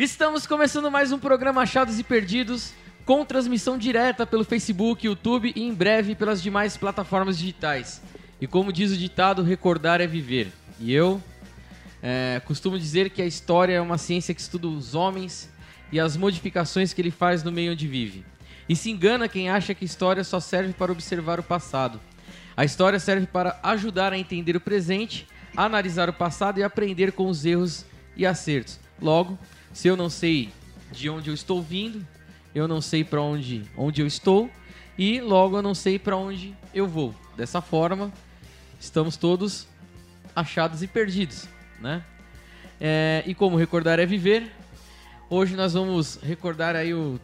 Estamos começando mais um programa Achados e Perdidos, com transmissão direta pelo Facebook, YouTube e em breve pelas demais plataformas digitais. E como diz o ditado, recordar é viver. E eu é, costumo dizer que a história é uma ciência que estuda os homens e as modificações que ele faz no meio onde vive. E se engana quem acha que a história só serve para observar o passado. A história serve para ajudar a entender o presente, analisar o passado e aprender com os erros e acertos. Logo, se eu não sei de onde eu estou vindo, eu não sei para onde, onde eu estou e logo eu não sei para onde eu vou. Dessa forma, estamos todos achados e perdidos, né? É, e como recordar é viver, hoje nós vamos recordar aí o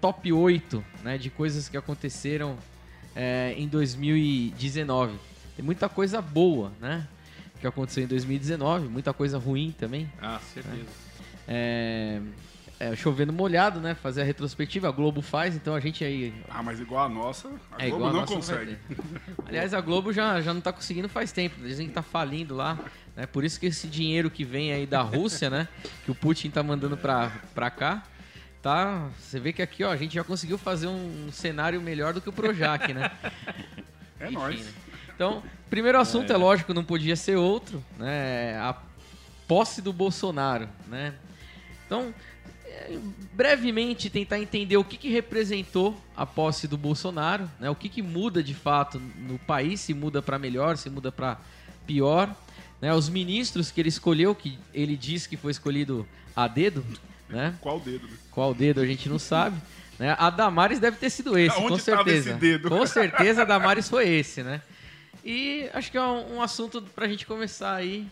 top 8 né, de coisas que aconteceram é, em 2019. Tem muita coisa boa, né? Que aconteceu em 2019, muita coisa ruim também. Ah, certeza. Né? É, é, chovendo molhado, né? Fazer a retrospectiva, a Globo faz, então a gente aí. Ah, mas igual a nossa, a é, Globo a não consegue. Aliás, a Globo já, já não tá conseguindo faz tempo, dizem que tá falindo lá. Né? Por isso que esse dinheiro que vem aí da Rússia, né? Que o Putin tá mandando pra, pra cá. Tá, você vê que aqui, ó, a gente já conseguiu fazer um, cenário melhor do que o Projac, né? É Enfim, nóis. Né? Então, primeiro assunto é. é lógico, não podia ser outro, né? A posse do Bolsonaro, né? Então, brevemente tentar entender o que, que representou a posse do Bolsonaro, né? o que, que muda de fato no país, se muda para melhor, se muda para pior. Né? Os ministros que ele escolheu, que ele diz que foi escolhido a dedo. Né? Qual dedo? Né? Qual dedo a gente não sabe. Né? A Damares deve ter sido esse, com certeza. Esse dedo? Com certeza a Damares foi esse, né? E acho que é um, um assunto para a gente começar aí.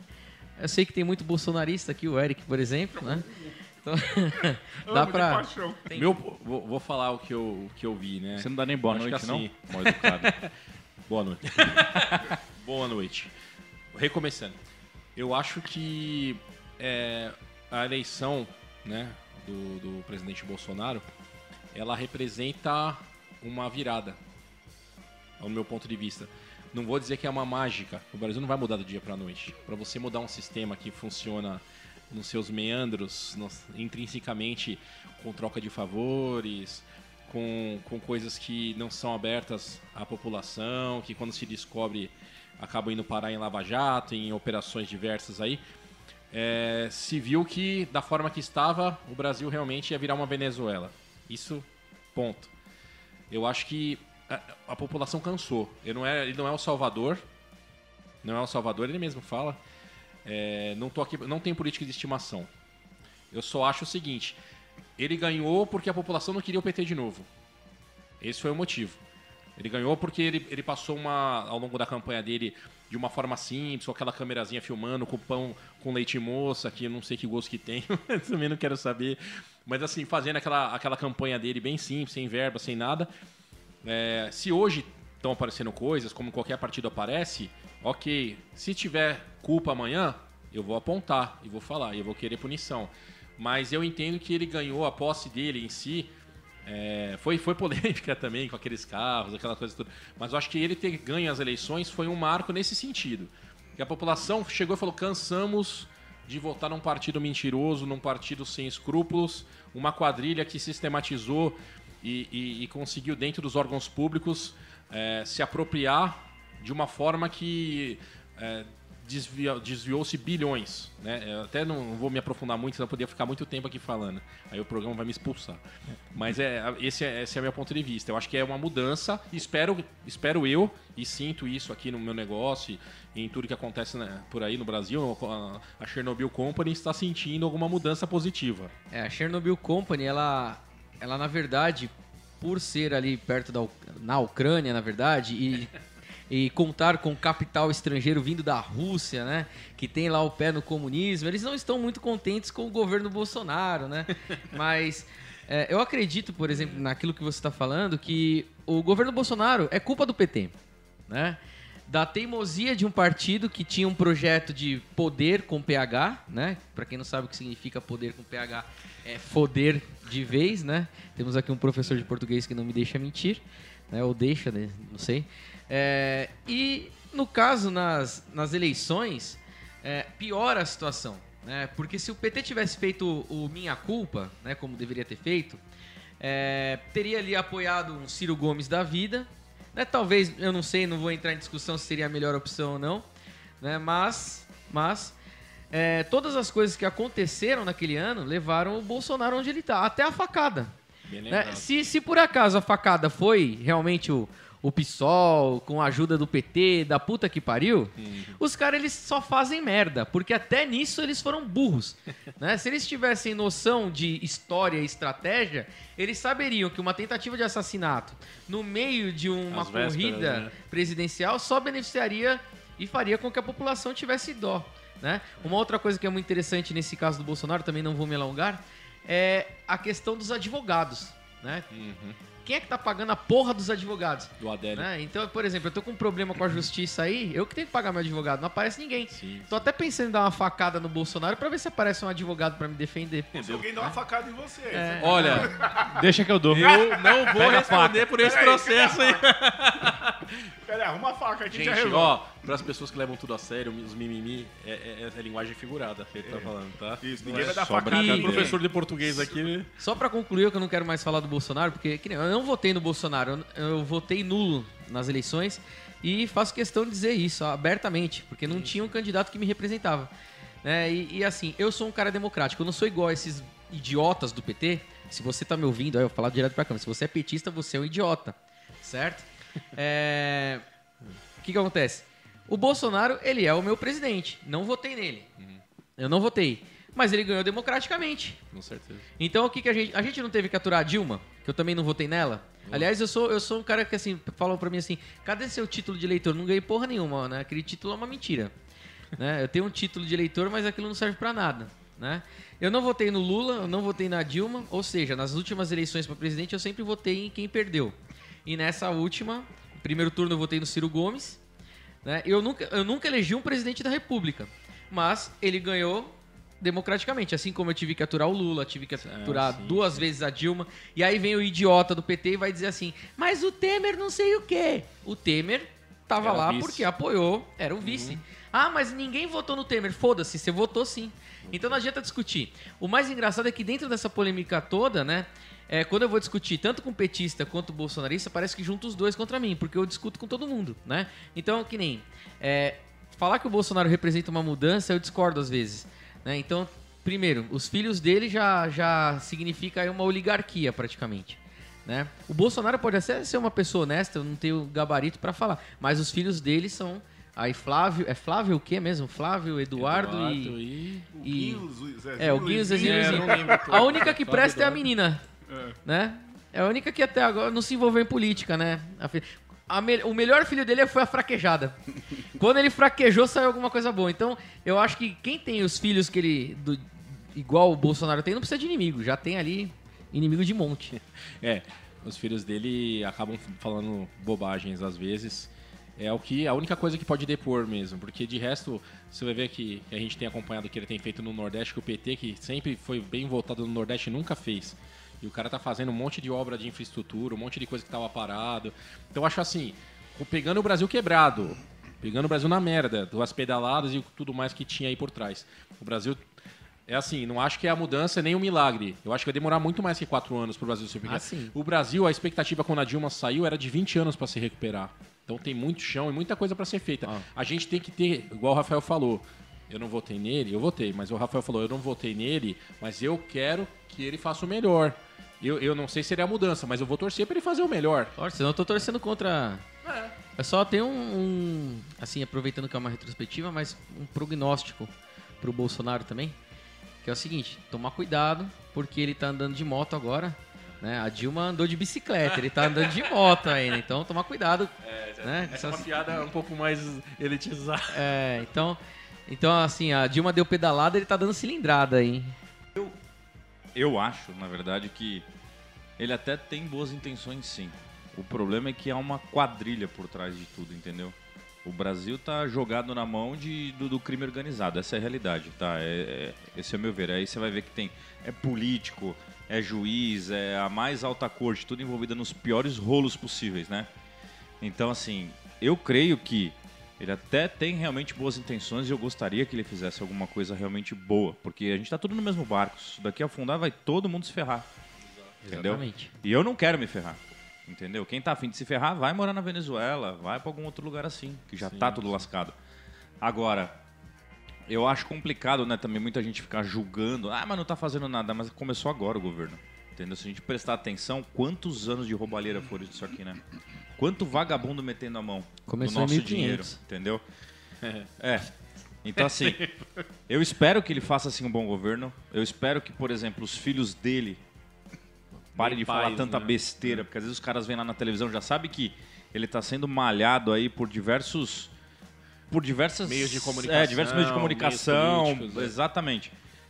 Eu sei que tem muito bolsonarista aqui, o Eric, por exemplo, né? Então, dá pra. Meu, vou, vou, falar o que, eu, o que eu vi, né? Você não dá nem boa Acho noite, assim, não? Mal educado. boa noite. boa noite. Recomeçando. Eu acho que é, a eleição né, do, do presidente Bolsonaro ela representa uma virada, ao meu ponto de vista. Não vou dizer que é uma mágica. O Brasil não vai mudar do dia para a noite. Para você mudar um sistema que funciona nos seus meandros, intrinsecamente com troca de favores, com, com coisas que não são abertas à população, que quando se descobre acabam indo parar em Lava Jato, em operações diversas aí. É, se viu que, da forma que estava, o Brasil realmente ia virar uma Venezuela. Isso, ponto. Eu acho que a, a população cansou. Ele não, é, ele não é o Salvador, não é o Salvador, ele mesmo fala. É, não, tô aqui, não tenho política de estimação. Eu só acho o seguinte: ele ganhou porque a população não queria o PT de novo. Esse foi o motivo. Ele ganhou porque ele, ele passou uma, ao longo da campanha dele de uma forma simples, com aquela câmerazinha filmando, com pão com leite moça, que eu não sei que gosto que tem, também não quero saber. Mas assim, fazendo aquela, aquela campanha dele bem simples, sem verba, sem nada. É, se hoje estão aparecendo coisas, como qualquer partido aparece, ok. Se tiver culpa amanhã, eu vou apontar e vou falar, e eu vou querer punição. Mas eu entendo que ele ganhou a posse dele em si. É, foi, foi polêmica também com aqueles carros, aquela coisa toda. Mas eu acho que ele ter ganho as eleições foi um marco nesse sentido. Que a população chegou e falou: cansamos de votar num partido mentiroso, num partido sem escrúpulos, uma quadrilha que sistematizou e, e, e conseguiu, dentro dos órgãos públicos, é, se apropriar de uma forma que é, desviou-se bilhões. Né? Eu até não vou me aprofundar muito, senão eu poderia ficar muito tempo aqui falando. Aí o programa vai me expulsar. Mas é, esse, é, esse é o meu ponto de vista. Eu acho que é uma mudança. Espero, espero eu, e sinto isso aqui no meu negócio e em tudo que acontece né, por aí no Brasil, a Chernobyl Company está sentindo alguma mudança positiva. É, a Chernobyl Company, ela, ela na verdade, por ser ali perto da na Ucrânia, na verdade, e e contar com capital estrangeiro vindo da Rússia, né? Que tem lá o pé no comunismo. Eles não estão muito contentes com o governo Bolsonaro, né? Mas é, eu acredito, por exemplo, naquilo que você está falando, que o governo Bolsonaro é culpa do PT, né? da teimosia de um partido que tinha um projeto de poder com PH, né? Para quem não sabe o que significa poder com PH, é foder de vez, né? Temos aqui um professor de português que não me deixa mentir, né? Ou deixa, né? não sei. É, e no caso nas, nas eleições, é, piora a situação, né? Porque se o PT tivesse feito o minha culpa, né? Como deveria ter feito, é, teria ali apoiado um Ciro Gomes da vida, né? Talvez, eu não sei, não vou entrar em discussão se seria a melhor opção ou não, né? Mas, mas é, todas as coisas que aconteceram naquele ano levaram o Bolsonaro onde ele está, até a facada. Né? Se, se por acaso a facada foi realmente o, o PSOL, com a ajuda do PT, da puta que pariu, uhum. os caras eles só fazem merda, porque até nisso eles foram burros. né? Se eles tivessem noção de história e estratégia, eles saberiam que uma tentativa de assassinato no meio de uma As corrida vésperas, né? presidencial só beneficiaria e faria com que a população tivesse dó. Né? Uma outra coisa que é muito interessante nesse caso do Bolsonaro, também não vou me alongar, é a questão dos advogados. Né? Uhum quem é que tá pagando a porra dos advogados? Do Adélio. Né? Então, por exemplo, eu tô com um problema com a justiça aí, eu que tenho que pagar meu advogado, não aparece ninguém. Sim, tô até pensando em dar uma facada no Bolsonaro pra ver se aparece um advogado pra me defender. Se alguém dá uma facada em você. É. Olha, deixa que eu dou. Eu não vou Pega responder por esse processo aí. Pera aí, arruma a faca aqui Gente, já ó, para as pessoas que levam tudo a sério, os mimimi, é, é, é linguagem figurada que ele tá é. falando, tá? Isso, ninguém vai dar facada. E professor de português aqui. Só para concluir, eu que eu não quero mais falar do Bolsonaro, porque eu não votei no Bolsonaro, eu, eu votei nulo nas eleições e faço questão de dizer isso ó, abertamente, porque não tinha um candidato que me representava. Né? E, e, assim, eu sou um cara democrático, eu não sou igual a esses idiotas do PT. Se você tá me ouvindo, aí eu vou falar direto pra câmera. Se você é petista, você é um idiota, certo? É... O que, que acontece? O Bolsonaro, ele é o meu presidente. Não votei nele. Uhum. Eu não votei. Mas ele ganhou democraticamente. Com certeza. Então o que, que a gente. A gente não teve que aturar a Dilma, que eu também não votei nela. Uhum. Aliás, eu sou, eu sou um cara que assim, falam pra mim assim: cadê seu título de eleitor? Não ganhei porra nenhuma, né? Aquele título é uma mentira. né? Eu tenho um título de eleitor, mas aquilo não serve para nada. Né? Eu não votei no Lula, eu não votei na Dilma, ou seja, nas últimas eleições para presidente eu sempre votei em quem perdeu. E nessa última, primeiro turno eu votei no Ciro Gomes. Né? Eu, nunca, eu nunca elegi um presidente da República, mas ele ganhou democraticamente. Assim como eu tive que aturar o Lula, tive que aturar sim, duas sim. vezes a Dilma. E aí vem o idiota do PT e vai dizer assim: mas o Temer não sei o quê. O Temer tava era lá porque apoiou, era o vice. Uhum. Ah, mas ninguém votou no Temer. Foda-se, você votou sim. Então não adianta discutir. O mais engraçado é que dentro dessa polêmica toda, né? É, quando eu vou discutir tanto com petista quanto bolsonarista, parece que junta os dois contra mim, porque eu discuto com todo mundo, né? Então, que nem. É, falar que o Bolsonaro representa uma mudança, eu discordo às vezes. Né? Então, primeiro, os filhos dele já, já significa uma oligarquia praticamente. Né? O Bolsonaro pode até ser uma pessoa honesta, eu não tenho gabarito para falar, mas os filhos dele são aí Flávio, é Flávio o quê mesmo? Flávio, Eduardo, Eduardo e, e, o Guinho, É, o Guinho, Zezinho, é, A única que presta é a menina. É. Né? É a única que até agora não se envolveu em política, né? A me... o melhor filho dele foi a fraquejada. Quando ele fraquejou, saiu alguma coisa boa. Então, eu acho que quem tem os filhos que ele. Do... igual o Bolsonaro tem, não precisa de inimigo. Já tem ali inimigo de monte. É, os filhos dele acabam falando bobagens às vezes. É o que a única coisa que pode depor mesmo, porque de resto você vai ver que a gente tem acompanhado o que ele tem feito no Nordeste, que o PT, que sempre foi bem voltado no Nordeste, nunca fez. E o cara tá fazendo um monte de obra de infraestrutura, um monte de coisa que tava parado. Então eu acho assim, pegando o Brasil quebrado, pegando o Brasil na merda, duas pedaladas e tudo mais que tinha aí por trás. O Brasil é assim, não acho que é a mudança nem um milagre. Eu acho que vai demorar muito mais que quatro anos para o Brasil se recuperar. Ah, o Brasil, a expectativa quando a Dilma saiu era de 20 anos para se recuperar. Então tem muito chão e muita coisa para ser feita. Ah. A gente tem que ter, igual o Rafael falou, eu não votei nele, eu votei, mas o Rafael falou, eu não votei nele, mas eu quero que ele faça o melhor. Eu, eu não sei se seria a mudança, mas eu vou torcer para ele fazer o melhor. Torce, senão eu tô torcendo contra. É. é só tem um, um, Assim, aproveitando que é uma retrospectiva, mas um prognóstico pro Bolsonaro também. Que é o seguinte: tomar cuidado, porque ele tá andando de moto agora. Né? A Dilma andou de bicicleta, ele tá andando de moto ainda, então tomar cuidado. É, né? Essa é uma piada um pouco mais elitizada. É, então, então assim, a Dilma deu pedalada, ele tá dando cilindrada aí eu acho, na verdade, que ele até tem boas intenções sim. O problema é que há uma quadrilha por trás de tudo, entendeu? O Brasil tá jogado na mão de, do, do crime organizado. Essa é a realidade, tá? É, é- esse é o meu ver. Aí você vai ver que tem é político, é juiz, é a mais alta corte, tudo envolvida nos piores rolos possíveis, né? Então, assim, eu creio que ele até tem realmente boas intenções e eu gostaria que ele fizesse alguma coisa realmente boa, porque a gente tá tudo no mesmo barco. Se daqui afundar, vai todo mundo se ferrar. Entendeu? Exatamente. E eu não quero me ferrar. Entendeu? Quem tá afim de se ferrar, vai morar na Venezuela, vai pra algum outro lugar assim, que já tá tudo lascado. Agora, eu acho complicado, né, também muita gente ficar julgando, ah, mas não tá fazendo nada, mas começou agora o governo. Entendeu? Se a gente prestar atenção, quantos anos de roubalheira foram isso aqui, né? Quanto vagabundo metendo a mão Começou no em nosso 1500. dinheiro, entendeu? É. Então, assim, eu espero que ele faça assim um bom governo. Eu espero que, por exemplo, os filhos dele parem de falar tanta né? besteira, porque às vezes os caras vêm lá na televisão já sabe que ele está sendo malhado aí por diversos por diversas Meios de comunicação, é, diversos meios de comunicação, meios políticos, é.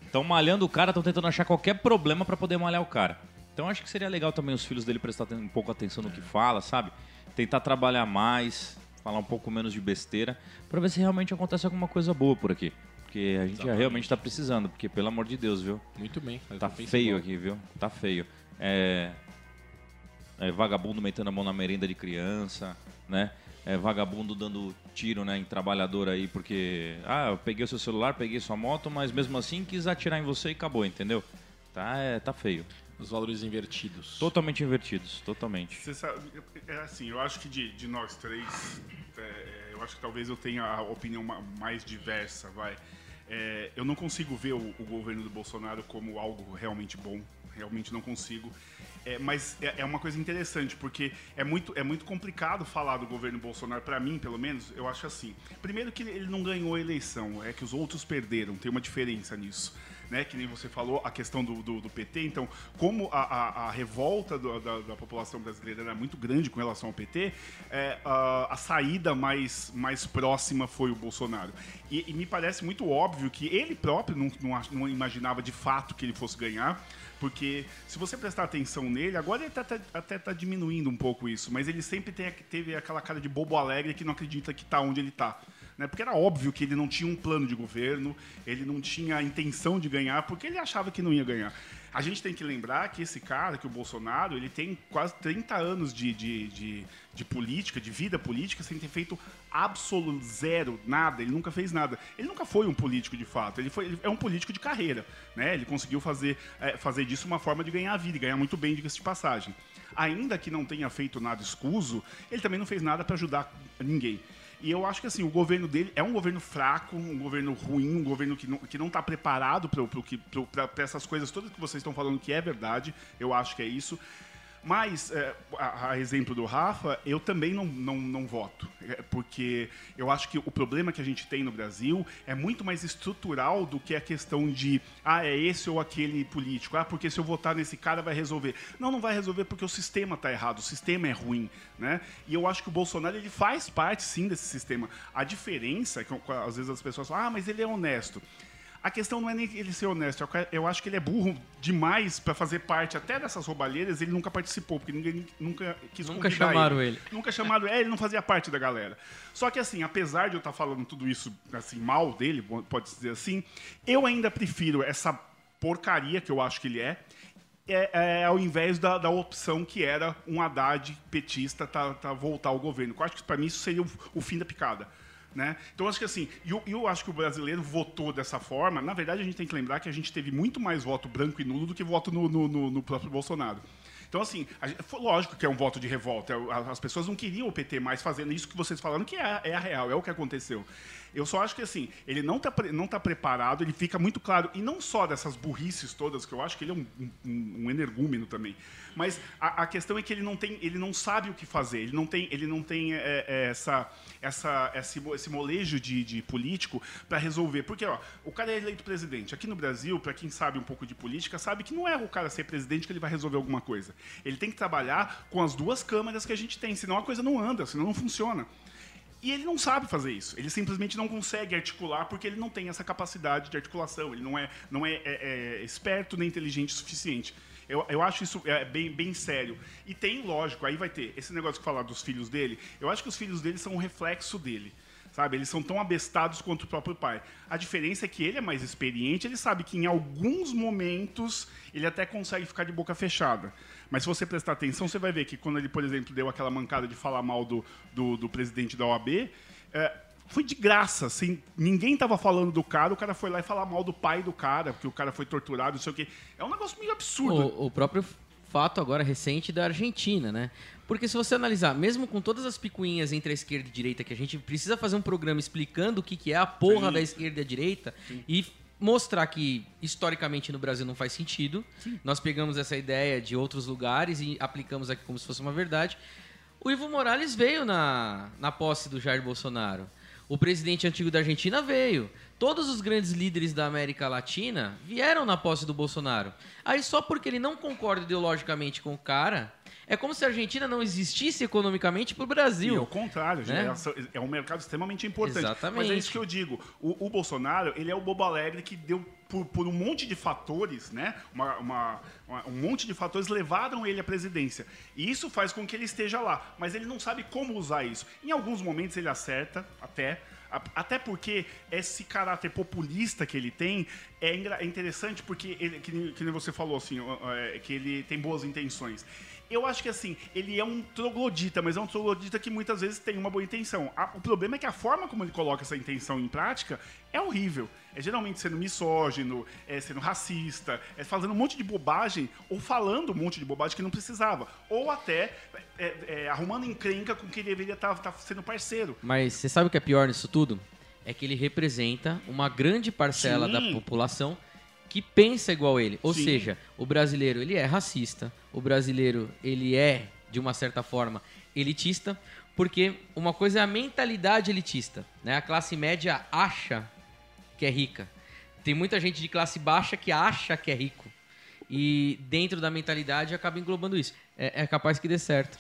Estão malhando o cara, estão tentando achar qualquer problema para poder malhar o cara. Então acho que seria legal também os filhos dele prestar um pouco atenção no que fala, sabe? Tentar trabalhar mais, falar um pouco menos de besteira, para ver se realmente acontece alguma coisa boa por aqui. Porque a gente já Exatamente. realmente tá precisando, porque pelo amor de Deus, viu? Muito bem. Tá feio igual. aqui, viu? Tá feio. É, é vagabundo metendo a mão na merenda de criança, né? É vagabundo dando tiro né, em trabalhador aí, porque. Ah, eu peguei o seu celular, peguei sua moto, mas mesmo assim quis atirar em você e acabou, entendeu? Tá, é, tá feio. Os valores invertidos. Totalmente invertidos, totalmente. Você sabe, é assim, eu acho que de, de nós três, é, eu acho que talvez eu tenha a opinião ma- mais diversa, vai. É, eu não consigo ver o, o governo do Bolsonaro como algo realmente bom, realmente não consigo. É, mas é, é uma coisa interessante, porque é muito, é muito complicado falar do governo Bolsonaro, para mim, pelo menos, eu acho assim. Primeiro que ele não ganhou a eleição, é que os outros perderam, tem uma diferença nisso. Né, que nem você falou, a questão do, do, do PT. Então, como a, a, a revolta do- da, da população brasileira era muito grande com relação ao PT, é, a, a saída mais, mais próxima foi o Bolsonaro. E, e me parece muito óbvio que ele próprio não, não, não imaginava de fato que ele fosse ganhar, porque se você prestar atenção nele, agora ele tá- tá- até está diminuindo um pouco isso, mas ele sempre tem- teve aquela cara de bobo alegre que não acredita que está onde ele está né? Porque era óbvio que ele não tinha um plano de governo, ele não tinha a intenção de ganhar, porque ele achava que não ia ganhar. A gente tem que lembrar que esse cara, que o Bolsonaro, ele tem quase 30 anos de, de, de, de política, de vida política, sem ter feito absoluto zero, nada. Ele nunca fez nada. Ele nunca foi um político de fato. Ele, foi, ele é um político de carreira. Né? Ele conseguiu fazer, é, fazer disso uma forma de ganhar a vida, e ganhar muito bem, diga-se de passagem. Ainda que não tenha feito nada escuso, ele também não fez nada para ajudar ninguém. E eu acho que assim, o governo dele é um governo fraco, um governo ruim, um governo que não, que não está preparado para essas coisas todas que vocês estão falando que é verdade. Eu acho que é isso. Mas, é, a, a exemplo do Rafa, eu também não, não, não voto. É, porque eu acho que o problema que a gente tem no Brasil é muito mais estrutural do que a questão de, ah, é esse ou aquele político. Ah, porque se eu votar nesse cara vai resolver. Não, não vai resolver porque o sistema está errado, o sistema é ruim. Né? E eu acho que o Bolsonaro ele faz parte, sim, desse sistema. A diferença é que às vezes as pessoas falam, ah, mas ele é honesto. A questão não é nem ele ser honesto, eu ca- eu acho que ele é burro demais para fazer parte até dessas roubalheiras, ele nunca participou, porque ninguém nunca quis Nunca chamaram ele. Nunca chamaram ele, ele não fazia parte da galera. Só que assim, apesar de eu estar falando tudo isso assim mal dele, pode dizer assim, eu ainda prefiro essa porcaria que eu acho que ele é, é, é, ao invés da, da opção que era um Haddad petista tá, tá voltar ao governo. Eu acho que para mim isso seria o, o fim da picada. Né? Então, acho que assim, eu, eu acho que o brasileiro votou dessa forma. Na verdade, a gente tem que lembrar que a gente teve muito mais voto branco e nulo do que voto no, no- no- no próprio Bolsonaro. Então, assim, a gente- lógico que é um voto de revolta. A- As pessoas não queriam o PT mais fazendo isso que vocês falaram, que é, é a real, é o que aconteceu. Eu só acho que, assim, ele não está não tá preparado, ele fica muito claro, e não só dessas burrices todas, que eu acho que ele é um, um- um energúmeno também, mas a, a questão é que ele não tem, ele não sabe o que fazer, ele não tem, ele não tem é, é, essa, essa, esse, esse molejo de, de político para resolver. Porque, ó, o cara é eleito presidente. Aqui no Brasil, para quem sabe um pouco de política, sabe que não é o cara ser presidente que ele vai resolver alguma coisa. Ele tem que trabalhar com as duas câmaras que a gente tem, senão a coisa não anda, senão não funciona. E ele não sabe fazer isso. Ele simplesmente não consegue articular porque ele não tem essa capacidade de articulação. Ele não é, não é, é- é esperto nem inteligente o suficiente. Eu, eu acho isso é, bem, bem sério. E tem, lógico, aí vai ter esse negócio que falar dos filhos dele. Eu acho que os filhos dele são um reflexo dele. Sabe? Eles são tão abestados quanto o próprio pai. A diferença é que ele é mais experiente, ele sabe que em alguns momentos ele até consegue ficar de boca fechada. Mas se você prestar atenção, você vai ver que quando ele, por exemplo, deu aquela mancada de falar mal do, do, do presidente da OAB, é, foi de graça, assim, ninguém tava falando do cara, o cara foi lá e falar mal do pai do cara, porque o cara foi torturado, não sei o quê. É um negócio meio absurdo. O, o próprio fato agora recente da Argentina, né? Porque se você analisar, mesmo com todas as picuinhas entre a esquerda e a direita, que a gente precisa fazer um programa explicando o que, que é a porra Sim. da esquerda e a direita e mostrar que historicamente no Brasil não faz sentido. Nós pegamos essa ideia de outros lugares e aplicamos aqui como se fosse uma verdade. O Ivo Morales veio na, na posse do Jair Bolsonaro. O presidente antigo da Argentina veio. Todos os grandes líderes da América Latina vieram na posse do Bolsonaro. Aí só porque ele não concorda ideologicamente com o cara, é como se a Argentina não existisse economicamente pro E Brasil. ao contrário, né? é, é um mercado extremamente importante. Exatamente. Mas é isso que eu digo. O, o Bolsonaro, ele é o bobo alegre que deu, por, por um monte de fatores, né? Uma, uma- uma- um monte de fatores levaram ele à presidência. E isso faz com que ele esteja lá. Mas ele não sabe como usar isso. Em alguns momentos ele acerta, até. Até porque esse caráter populista que ele tem é, é interessante porque, ele, que, que você falou, assim, é, que ele tem boas intenções. Eu acho que assim, ele é um troglodita, mas é um troglodita que muitas vezes tem uma boa intenção. A- o problema é que a forma como ele coloca essa intenção em prática é horrível. É geralmente sendo misógino, é sendo racista, é fazendo um monte de bobagem, ou falando um monte de bobagem que não precisava. Ou até é, é, arrumando encrenca com quem deveria estar sendo parceiro. Mas você sabe o que é pior nisso tudo? É que ele representa uma grande parcela Sim. da população que pensa igual ele. Ou Sim. seja, o brasileiro ele é racista, o brasileiro ele é de uma certa forma elitista, porque uma coisa é a mentalidade elitista, né? A classe média acha que é rica. Tem muita gente de classe baixa que acha que é rico. E dentro da mentalidade acaba englobando isso. É, é capaz que dê certo.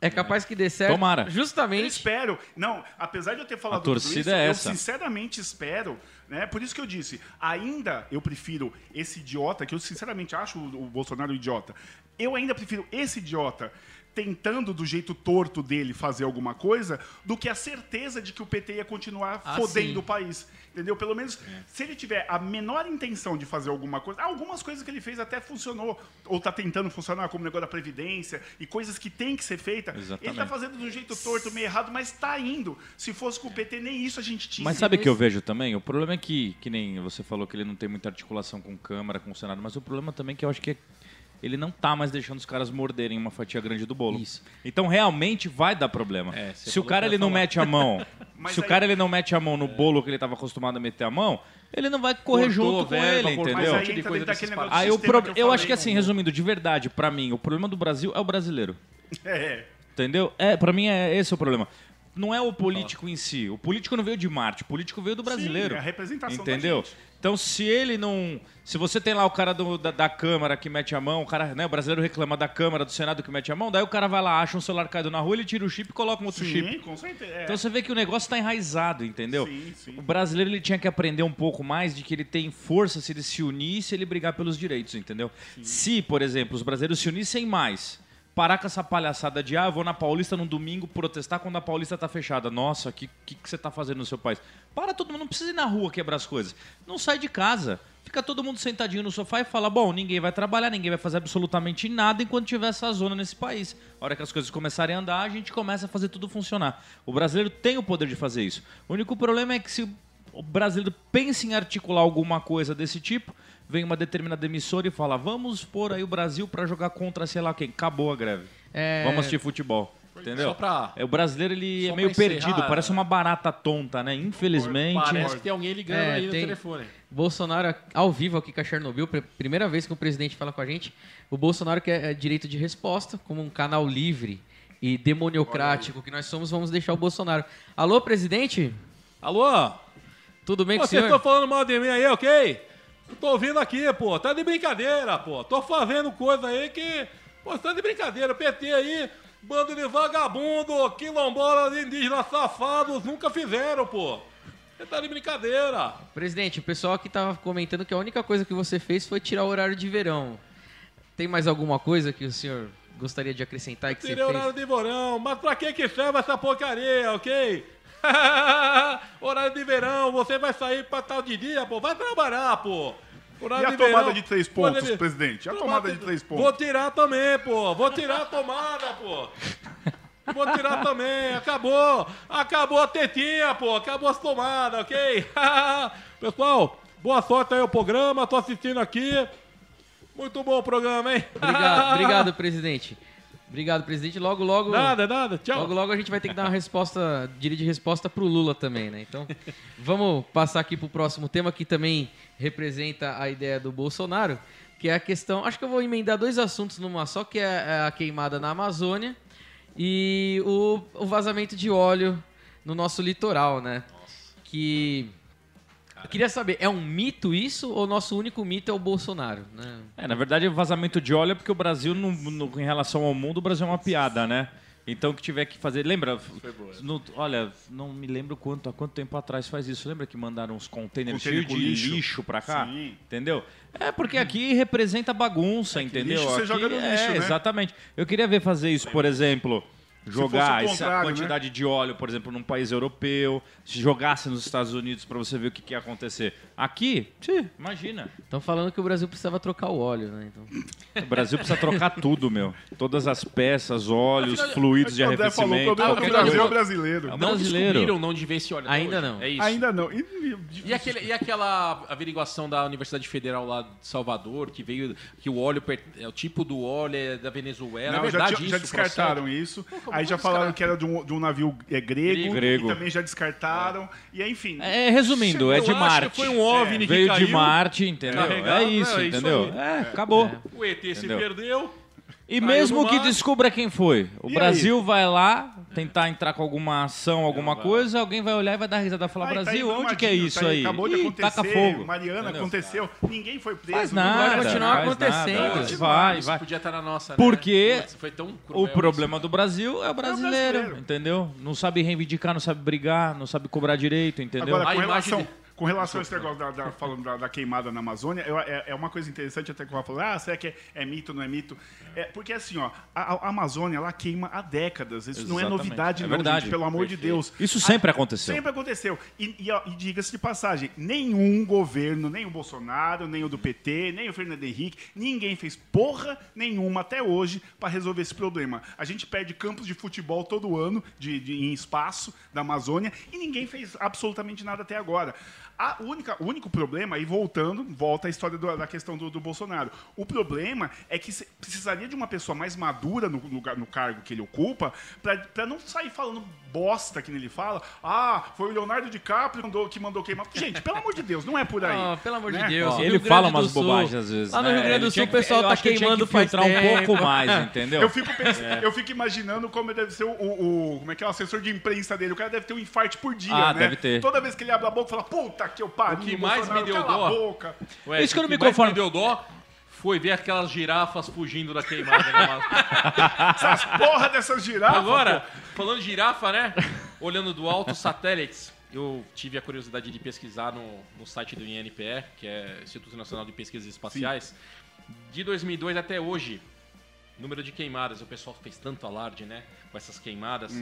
É capaz que dê certo. Tomara. Eu Justamente. espero. Não, apesar de eu ter falado A torcida tudo isso, é eu essa. sinceramente espero, né? Por isso que eu disse, ainda eu prefiro esse idiota, que eu sinceramente acho o, Bolsonaro idiota. Eu ainda prefiro esse idiota tentando do jeito torto dele fazer alguma coisa, do que a certeza de que o PT ia continuar Ah, fodendo sim. o país. Entendeu? Pelo menos, se ele tiver a menor intenção de fazer alguma coisa, algumas coisas que ele fez até funcionou, ou tá tentando funcionar, como o negócio da Previdência, e coisas que tem que ser feita. Ele Exatamente. tá fazendo de um jeito torto, meio errado, mas tá indo. Se fosse com o PT, nem isso a gente tinha. Mas sabe o que eu vejo também? O problema é que, que nem você falou que ele não tem muita articulação com Câmara, com o Senado, mas o problema também é que eu acho que ele não tá mais deixando os caras morderem uma fatia grande do bolo. Isso. Então realmente vai dar problema. É, Se o cara ele não mete a mão, se o aí- cara ele não mete a mão no bolo que ele tava acostumado a meter a mão, ele não vai correr Cortou junto com ele, cortou Mas entendeu? aí entra coisa daquele negócio. Aí o pro... que eu, eu acho que assim, resumindo, de verdade, pra mim, o problema do Brasil é o brasileiro. É. Entendeu? É, para mim é esse o problema. Não é o político em si. O político não veio de Marte, o político veio do brasileiro. é a representação da Entendeu? Então, se ele não. Se você tem lá o cara do- da, da Câmara que mete a mão, o cara, né, o brasileiro reclama da Câmara, do Senado que mete a mão, daí o cara vai lá, acha um celular caído na rua, ele tira o chip e coloca um outro chip. Sim, com certeza. É. Então você vê que o negócio tá enraizado, entendeu? Sim, sim. O brasileiro ele tinha que aprender um pouco mais de que ele tem força se ele se unir e se ele brigar pelos direitos, entendeu? Se, por exemplo, os brasileiros se unissem mais, parar com essa palhaçada de ah, vou na Paulista no domingo protestar quando a Paulista tá fechada. Nossa, o que, que, que você tá fazendo no seu país? Para todo mundo, não precisa ir na rua quebrar as coisas. Não sai de casa. Fica todo mundo sentadinho no sofá e fala: bom, ninguém vai trabalhar, ninguém vai fazer absolutamente nada enquanto tiver essa zona nesse país. A hora que as coisas começarem a andar, a gente começa a fazer tudo funcionar. O brasileiro tem o poder de fazer isso. O único problema é que se o brasileiro pensa em articular alguma coisa desse tipo, vem uma determinada emissora e fala: vamos pôr aí o Brasil para jogar contra sei lá quem. Acabou a greve. É, Vamos assistir futebol. Entendeu? Só pra- É, o brasileiro ele só é meio perdido, parece uma barata tonta, né? Infelizmente. Parece que tem alguém ligando É, aí no tem- telefone. Bolsonaro ao vivo aqui com a Chernobyl, pr- primeira vez que o presidente fala com a gente. O Bolsonaro quer é, direito de resposta, como um canal livre e demoniocrático que nós somos, vamos deixar o Bolsonaro. Alô, presidente? Alô? Tudo bem com o Vocês senhor? estão falando mal de mim aí, ok? Eu tô ouvindo aqui, pô. Tá de brincadeira, pô. Tô fazendo coisa aí que. Pô, tá de brincadeira. PT aí, bando de vagabundo, quilombola, indígenas safados, nunca fizeram, pô. Você tá de brincadeira. Presidente, o pessoal aqui tava comentando que a única coisa que você fez foi tirar o horário de verão. Tem mais alguma coisa que o senhor gostaria de acrescentar que você Tirei o fez? horário de verão, mas pra que que serve essa porcaria, ok? Horário de verão, você vai sair pra tal de dia, pô. Vai trabalhar, pô. Horário E a de tomada verão. de três pontos, de- presidente? A tomada de três Vou pontos. tirar também, pô. Vou tirar a tomada, pô. Vou tirar também. Acabou. Acabou a tetinha, pô. Acabou as tomadas, ok? Pessoal, boa sorte aí ao programa. Tô assistindo aqui. Muito bom o programa, hein? Obrigado, obrigado, presidente. Obrigado, presidente. Logo, logo. Nada, nada. Tchau. Logo, logo a gente vai ter que dar uma resposta, direito de resposta pro Lula também, né? Então, vamos passar aqui pro próximo tema que também representa a ideia do Bolsonaro, que é a questão. Acho que eu vou emendar dois assuntos numa só, que é a queimada na Amazônia e o, o vazamento de óleo no nosso litoral, né? Que. Eu queria saber, é um mito isso ou nosso único mito é o Bolsonaro? Né? É, na verdade, o vazamento de óleo é porque o Brasil, no- no- em relação ao mundo, o Brasil é uma piada, né? Então, o que tiver que fazer. Lembra? no- olha, não me lembro quanto, há quanto tempo atrás faz isso. Lembra que mandaram uns containers Container cheios de lixo. lixo, pra cá? Sim. Entendeu? É porque aqui representa bagunça, entendeu? lixo você Aqui- joga no é, lixo, né? Exatamente. Eu queria ver fazer isso, por exemplo. Jogar essa né? quantidade de óleo, por exemplo, num país europeu, se jogasse nos Estados Unidos pra você ver o que, que ia acontecer. Aqui, tchê, imagina. Estão falando que o Brasil precisava trocar o óleo, né? Então, O Brasil precisa trocar tudo, meu. Todas as peças, óleos, fluidos de O André falou, o arrefecimento. problema do qualquer Brasil é o brasileiro. O Não brasileiro. descobriram não de ver esse óleo Ainda não. É isso. Ainda não. E, e- E, aquele- e aquela averiguação da Universidade Federal lá de Salvador, que veio que o óleo, é, o tipo do óleo é da Venezuela. Não, é já, verdade tinha- isso? já descartaram isso. Aí já falaram que era de um, de um navio é, grego, Grego. E também já descartaram. E aí, enfim. É, resumindo, é de Marte. foi um OVNI que Veio de caiu. Marte, entendeu? É isso, é isso entendeu? É, acabou. O ET se Entendeu? perdeu. E Caiu mesmo que descubra quem foi, o E Brasil vai lá tentar entrar com alguma ação, alguma vai. coisa, alguém vai olhar e vai dar risada e falar: Ai, tá Brasil, aí onde que é Brumadinho, isso tá aí? Acabou de Ih, acontecer. taca fogo. Mariana Entendeu? aconteceu. Ninguém foi preso. Faz não nada. vai continuar faz acontecendo. nada. Continua. Vai, Isso vai. podia estar na nossa, né? Porque Putz, foi tão cruel O problema isso. do Brasil é o brasileiro, brasileiro. entendeu? Não sabe reivindicar, não sabe brigar, não sabe cobrar direito, entendeu? Agora, A com imagem relação, de- com relação a esse negócio da, da- falando da, da queimada na Amazônia, eu- é, é uma coisa interessante até que o Rafa falou, ah, será que é, é mito, não é mito? É, porque assim, ó, a, a Amazônia, ela queima há décadas. Isso não é Exatamente. novidade, É não, verdade. gente, pelo amor de Perfeito. Deus. Isso sempre aconteceu. Sempre aconteceu. E, e, e diga-se de passagem, nenhum governo, nem o Bolsonaro, nem o do PT, nem o Fernando Henrique, ninguém fez porra nenhuma até hoje para resolver esse problema. A gente perde campos de futebol todo ano de, de- em espaço da Amazônia e ninguém fez absolutamente nada até agora. A única, o único problema, e voltando, volta a história do- da questão do, do Bolsonaro. O problema é que precisaria de uma pessoa mais madura no, lugar- no cargo que ele ocupa para não sair falando bosta que ele fala. Ah, foi o Leonardo DiCaprio que mandou, que mandou queimar. Gente, pelo amor de Deus, não é por aí. Ah, pelo amor de né? Deus. Ó, Rio ele Grande fala umas Sul. bobagens às vezes. Lá no né? Rio Grande Ele do Sul o pessoal tá queimando que faz filtrar um pouco mais, entendeu? Eu fico, pensando, eu fico imaginando como deve ser o, o- o- como é que é o assessor de imprensa dele. O cara deve ter um infarte por dia, Ah, né? deve ter. Toda vez que ele abre a boca, fala, puta que eu pariu. O que mais me deu dó- boca. Ué, Isso que eu não o me mais conformo. me deu dó foi ver aquelas girafas fugindo da queimada. né? Essas porra dessas girafas. Agora, pô. falando de girafa, né? Olhando do alto, satélites. Eu tive a curiosidade de pesquisar no, no site do INPE, que é Instituto Nacional de Pesquisas Espaciais. De 2002 até hoje, número de queimadas. O pessoal fez tanto alarde, né? Com essas queimadas.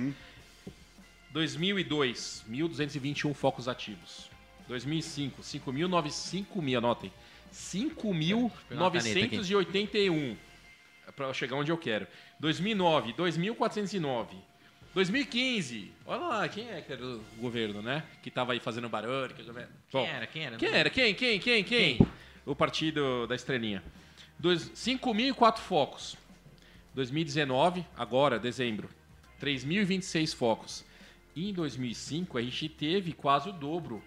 2002, 1.221 focos ativos. 2005, 5.900, 5.000, anotem. 5.981. Para chegar onde eu quero. 2009, 2.409. 2015, olha lá, quem é que era o governo, né? Que tava aí fazendo barulho. Que... Quem Bom, era? Quem era? quem era? Quem? Quem? Quem? Quem? O partido da estrelinha. Dois- 5.004 focos. 2019, agora, dezembro, 3.026 focos. E em 2005 a gente teve quase o dobro.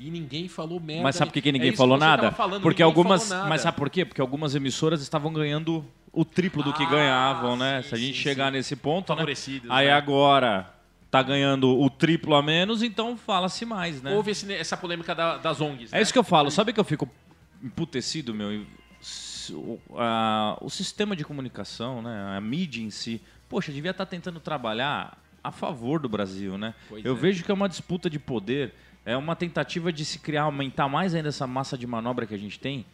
E ninguém falou merda. Mas sabe por que, É ninguém isso falou nada? falando, Porque ninguém algumas. falou nada. Mas sabe por quê? Porque algumas emissoras estavam ganhando o triplo do que Ah, ganhavam, né? sim, Se a gente sim, chegar sim. nesse ponto, né? Aí né? agora tá ganhando o triplo a menos, então fala-se mais, né? Houve esse- essa polêmica da- das ONGs. É né? isso que eu falo. Sabe que eu fico emputecido, meu? O, a- o sistema de comunicação, né? A mídia em si. Poxa, devia estar tentando trabalhar a favor do Brasil, né? Pois eu é. vejo que é uma disputa de poder. É uma tentativa de se criar, aumentar mais ainda essa massa de manobra que a gente tem.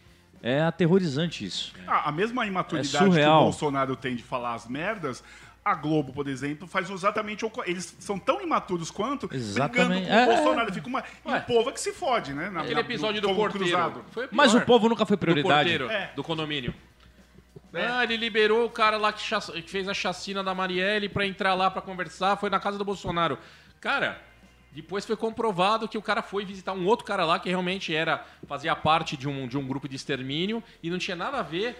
É aterrorizante isso. Ah, a mesma imaturidade É que o. Bolsonaro tem de falar as merdas, A Globo, por exemplo, faz exatamente o Eles são tão imaturos quanto Exatamente. brigando com É. o Bolsonaro. Fica uma... E o povo é que se fode, né? Na- Aquele na- episódio do fogo porteiro. cruzado. Foi Mas o povo nunca foi do prioridade. porteiro, É. do condomínio. É. Ah, ele liberou o cara lá que, chac- que fez a chacina da Marielle pra entrar lá pra conversar, foi na casa do Bolsonaro. Cara, depois foi comprovado que o cara foi visitar um outro cara lá que realmente era fazia parte de um, de um grupo de extermínio e não tinha nada a ver.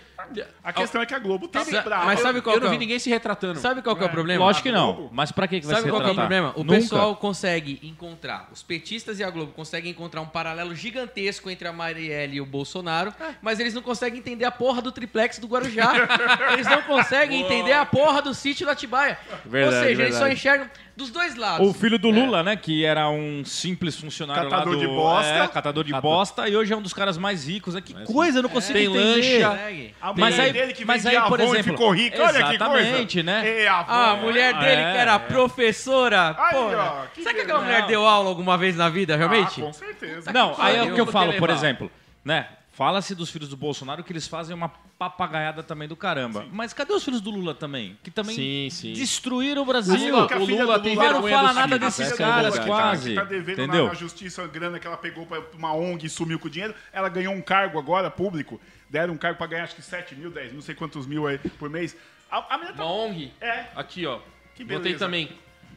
A questão é que a Globo tá Sa- brava. mas sabe qual eu não que é vi o- ninguém se retratando. Sabe qual que é o problema? Lógico que não. Mas pra que, que vai Sabe ser qual que é o problema? O Nunca. pessoal consegue encontrar, os petistas e a Globo conseguem encontrar um paralelo gigantesco entre a Marielle e o Bolsonaro, mas eles não conseguem entender a porra do triplex do Guarujá. eles não conseguem entender a porra do sítio da Atibaia. Verdade, Ou seja, eles só verdade. enxergam dos dois lados. O filho do Lula, né? Que era um simples funcionário Catador lá do... de bosta. É, catador de bosta. E hoje é um dos caras mais ricos. né? Que Mas, coisa, eu não consigo tem entender. lancha. Consegue. A Mas mulher aí- dele que mas aí, por e exemplo, ficou rica. Olha que coisa. exatamente, né? É, Avon, Ah, a mulher é. dele é. que era professora. Aí, pô, ó, que será que aquela mulher deu aula alguma vez na vida, realmente? Ah, com certeza. Não, aí é o que eu falo, por exemplo, né? Fala-se dos filhos do Bolsonaro que eles fazem uma papagaiada também do caramba. Mas cadê os filhos do Lula também? Que também Sim, sim. destruíram o Brasil. igual que a o Lula do tem Lula não fala dos nada desses é a caras, que tá- quase. que tá devendo entendeu? na, na justiça a grana que ela pegou pra uma ONG e sumiu com o dinheiro. Ela ganhou um cargo agora, público. Deram um cargo pra ganhar acho que 7 mil, 10 não sei quantos mil aí por mês. A, a tá... Uma ONG. É. Aqui, ó. Que Botei também.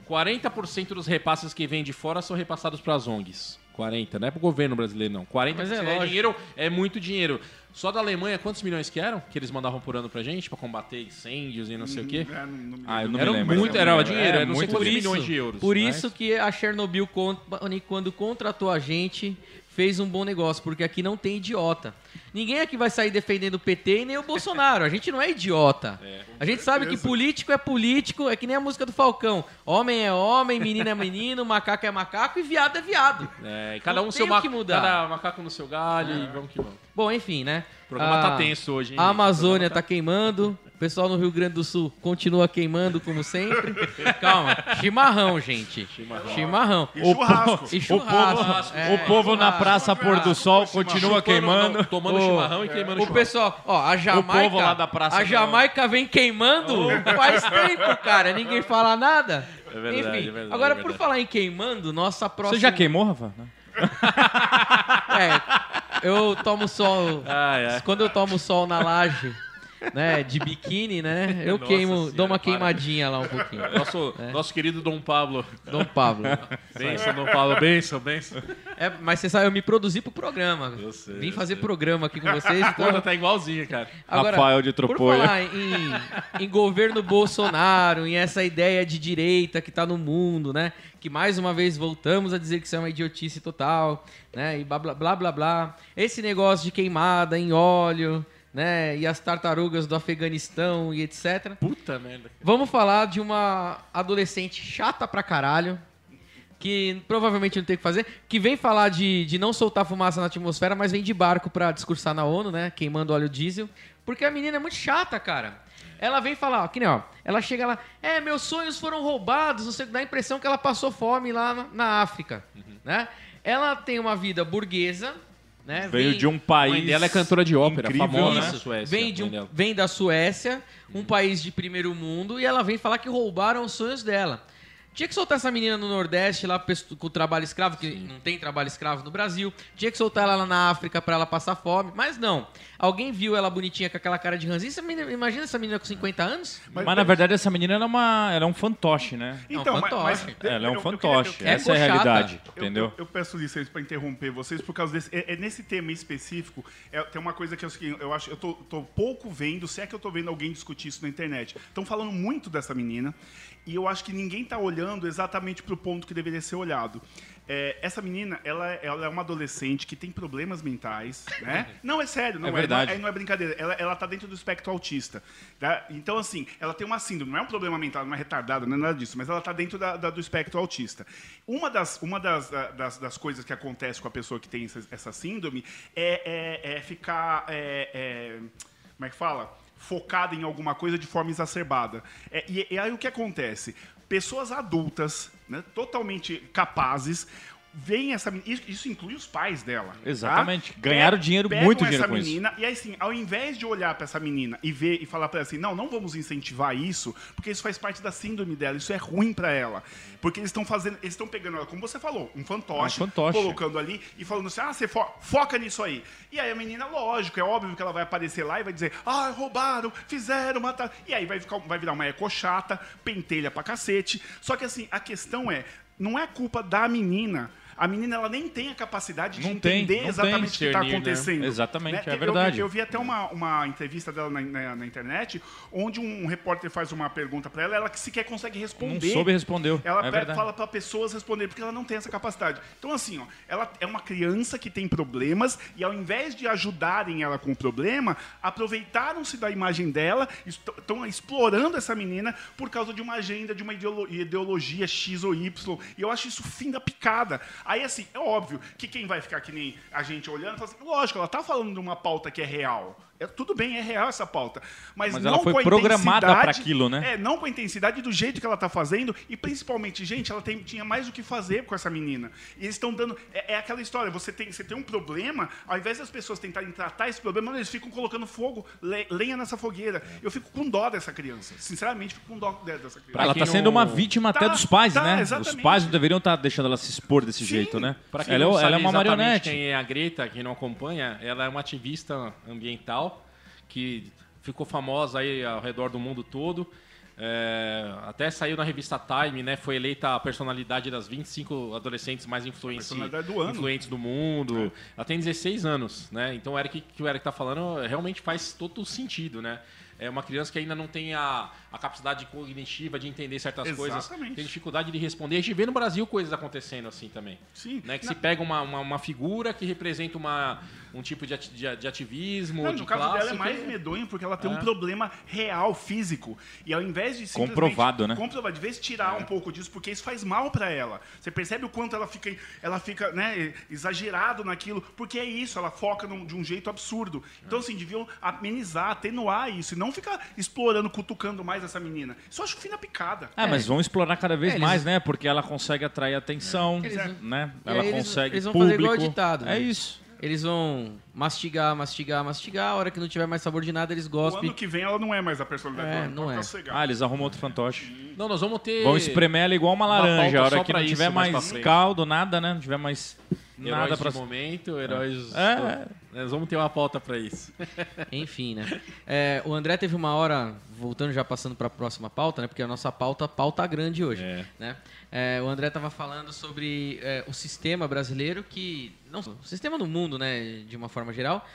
40% dos repasses que vêm de fora são repassados para as ONGs. 40, não é pro governo brasileiro, não. 40% Mas é é, lógico. dinheiro, é muito dinheiro. Só da Alemanha, quantos milhões que eram? Que eles mandavam por ano pra gente, pra combater incêndios e não sei o quê? É, não- não me Ah, eu lembro. não me Era lembro. muito, era dinheiro, É, era não sei muito quantos dinheiro. milhões de euros. Por né? isso que a Chernobyl, Company, quando contratou a gente, fez um bom negócio, porque aqui não tem idiota. Ninguém aqui vai sair defendendo o PT e nem o Bolsonaro. A gente não é idiota. a gente sabe que certeza. político é político, é que nem a música do Falcão. Homem é homem, menino é menino, macaco é macaco e viado é viado. É, e cada Não um seu tem o ma que mudar. É. Cada macaco no seu galho e vamos que vamos. Bom, enfim, né? O programa Ah, tá tenso hoje, hein? A? Amazônia programa tá queimando, pessoal no Rio Grande do Sul continua queimando como sempre. Calma, chimarrão, gente. Chimarrão. E churrasco. E O churrasco. povo, É, o povo na churrasco. Praça Pôr do Sol continua Chupando, queimando. não, tomando Ô, chimarrão e queimando O churrasco. pessoal, ó, a Jamaica. povo lá da Praça a não. Jamaica vem queimando faz tempo, cara. Ninguém fala nada. É verdade, Enfim, é verdade, agora é por falar em queimando, nossa próxima. Você já queimou, Rafa? É, eu tomo sol. Ai, ai. Quando eu tomo sol na laje, né, de biquíni, né, eu Nossa queimo, senhora, dou uma para. queimadinha lá um pouquinho. Nosso, nosso querido Dom Pablo. Dom Pablo. Benção, Dom Pablo. Benção, benção. É, mas você sabe, eu me produzi pro programa. Eu sei, Vim eu fazer sei. programa aqui com vocês. Então, tá igualzinha, cara. Rafael de Por Tropoia. falar em, em governo Bolsonaro, em essa ideia de direita que tá no mundo, né? Que mais uma vez voltamos a dizer que isso é uma idiotice total, né? E blá blá blá blá blá. Esse negócio de queimada em óleo, né? E as tartarugas do Afeganistão e etc. Puta merda. Vamos falar de uma adolescente chata pra caralho, que provavelmente não tem o que fazer, que vem falar de, de não soltar fumaça na atmosfera, mas vem de barco pra discursar na ONU, né? Queimando óleo diesel. Porque a menina é muito chata, cara. Ela vem falar, ó, que nem, ó, ela chega lá, é, meus sonhos foram roubados, não sei, dá a impressão que ela passou fome lá na, na África, né? Ela tem uma vida burguesa, né? Veio Vem- de um país. mãe dela é cantora de ópera, incrível, famosa né? na Suécia. Vem, de um- vem da Suécia, um país de primeiro mundo, e ela vem falar que roubaram os sonhos dela. Tinha que soltar essa menina no Nordeste lá com o trabalho escravo, que não tem trabalho escravo no Brasil. Tinha que soltar ela lá na África pra ela passar fome, mas não. Alguém viu ela bonitinha com aquela cara de menina- Imagina essa menina com 50 anos? Mas, na verdade essa menina ela é, uma, ela é um fantoche, né? Então, Não, mas, fantoche. mas- Ela é eu- um eu fantoche. queria- eu- Essa é a cochata. realidade, Eu- entendeu? Eu, eu peço licença para interromper vocês por causa desse. É, é nesse tema específico. é, tem uma coisa que eu, eu acho. Eu tô, tô pouco vendo, se é que eu tô vendo alguém discutir isso na internet. Estão falando muito dessa menina e eu acho que ninguém tá olhando exatamente para o ponto que deveria ser olhado. É, essa menina, ela, é- ela é uma adolescente que tem problemas mentais, né? Não, é sério, não É é, verdade. não, é, não é brincadeira. Ela, ela tá dentro do espectro autista. tá? Então, assim, ela tem uma síndrome, não é um problema mental, não é retardada, não é nada disso, mas ela tá dentro da- da- do espectro autista. Uma das, uma das, das, das coisas que acontece com a pessoa que tem essa, essa síndrome é, é- é ficar. é- é- como é que fala? Focada em alguma coisa de forma exacerbada. É, e, e aí o que acontece? Pessoas adultas, né, totalmente capazes, vem essa menina. Isso, inclui os pais dela. tá? Exatamente. Ganharam dinheiro, muito dinheiro essa com isso. menina, E aí, assim, ao invés de olhar pra essa menina e ver e falar pra ela assim, não, não vamos incentivar isso, porque isso faz parte da síndrome dela, isso é ruim pra ela. Porque eles estão fazendo, eles estão pegando ela, como você falou, um fantoche, Um fantoche. colocando ali e falando assim, ah, você fo- foca nisso aí. E aí a menina, lógico, é óbvio que ela vai aparecer lá e vai dizer, ah, roubaram, fizeram, mataram. E aí vai, ficar, vai virar uma ecochata, pentelha pra cacete. Só que assim, a questão é, não é culpa da menina. A menina ela nem tem a capacidade de Não tem, entender não exatamente o que está né? acontecendo. Exatamente, é Eu- verdade. Eu, vi até uma, uma entrevista dela na, na- na internet, onde um repórter faz uma pergunta para ela, ela que sequer consegue Não responder. soube respondeu. Ela é fala para pessoas responder, porque ela não tem essa capacidade. Então, assim, ó, ela é uma criança que tem problemas, e ao invés de ajudarem ela com o problema, aproveitaram-se da imagem dela, estão explorando essa menina por causa de uma agenda, de uma ideolo- ideologia X ou Y. E eu acho isso fim da picada. Aí, assim, é óbvio que quem vai ficar que nem a gente olhando, fala assim, lógico, ela tá falando de uma pauta que é real. É, tudo bem, é real essa pauta. Mas, Mas não ela foi com a programada intensidade- pra aquilo, né? É, não com a intensidade do jeito que ela tá fazendo e principalmente, gente, ela tem- tinha mais o que fazer com essa menina. E eles estão dando é, é aquela história, você tem, você tem um problema, ao invés das pessoas tentarem tratar esse problema, eles ficam colocando fogo, le- lenha nessa fogueira. Eu fico com dó dessa criança. Sinceramente, fico com dó de- dessa criança. Ela quem tá sendo não- uma vítima até Tá, dos pais, tá, né? Os exatamente. pais não deveriam estar deixando ela se expor desse Sim. jeito, né? Pra quem Ela, é- ela é uma marionete. Quem é a Greta, quem não acompanha, ela é uma ativista ambiental que ficou famosa aí ao redor do mundo todo. É, até saiu na revista Time, né? Foi eleita a personalidade das 25 adolescentes mais Personalidade do influentes do mundo. Ela tem 16 anos, né? Então o Eric, que o Eric tá falando realmente faz todo sentido, né? É uma criança que ainda não tem a, a capacidade cognitiva de entender certas coisas. Exatamente. Tem dificuldade de responder. A gente vê no Brasil coisas acontecendo assim também. Sim. Né, que Não- se pega uma, uma, uma figura que representa uma, um tipo de, ati- de, de ativismo, Não, de no caso classe, dela é mais que- medonho porque ela tem um É. problema real, físico. E ao invés de simplesmente... Comprovado, né? Comprovado. De vez de tirar um pouco disso, porque isso faz mal pra ela. Você percebe o quanto ela fica, ela fica né, exagerado naquilo, porque é isso, ela foca num- de um jeito absurdo. Então, assim, deviam amenizar, atenuar isso, e não ficar explorando, cutucando mais essa menina. Isso eu acho fim da picada. Ah, mas vão explorar cada vez É, eles- mais, né? Porque ela consegue atrair atenção, Eles- né? E Ela eles- consegue eles vão fazer público. igual ditado, É né? isso. Eles vão mastigar, mastigar, mastigar. A hora que não tiver mais sabor de nada, eles O gospem. ano que vem ela não é mais a personalidade É, não pode é. Ah, eles arrumam outro fantoche. Não, nós vamos ter. Vão espremer ela igual uma Uma laranja. A pauta hora que não isso tiver mais mais frente. caldo, nada, né? Não tiver mais Heróis nada de pra... momento, heróis. É. Nós vamos ter uma pauta pra isso. Enfim, né? É, o André teve uma hora, voltando já passando para a próxima pauta, né? Porque a nossa pauta, pauta grande hoje, É. né? É, o André estava falando sobre é, o sistema brasileiro que, não, o sistema do mundo, né? De uma forma geral,